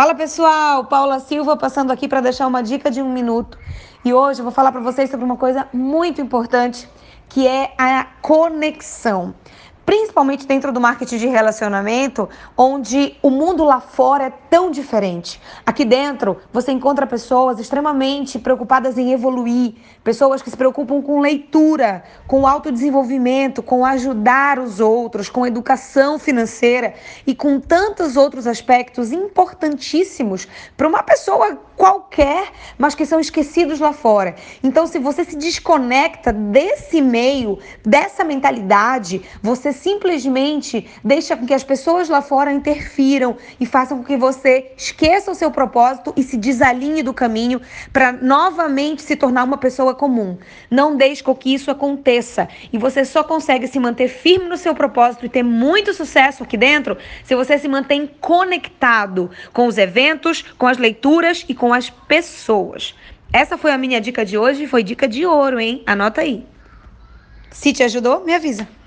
Fala pessoal, Paula Silva passando aqui para deixar uma dica de um minuto. E hoje eu vou falar para vocês sobre uma coisa muito importante, que é a conexão principalmente dentro do marketing de relacionamento, onde o mundo lá fora é tão diferente. Aqui dentro, você encontra pessoas extremamente preocupadas em evoluir, pessoas que se preocupam com leitura, com autodesenvolvimento, com ajudar os outros, com educação financeira e com tantos outros aspectos importantíssimos para uma pessoa qualquer, mas que são esquecidos lá fora. Então, se você se desconecta desse meio, dessa mentalidade, você simplesmente deixa com que as pessoas lá fora interfiram e façam com que você esqueça o seu propósito e se desalinhe do caminho para novamente se tornar uma pessoa comum. Não deixe com que isso aconteça. E você só consegue se manter firme no seu propósito e ter muito sucesso aqui dentro se você se mantém conectado com os eventos, com as leituras e com as pessoas. Essa foi a minha dica de hoje, foi dica de ouro, hein? Anota aí. Se te ajudou, me avisa.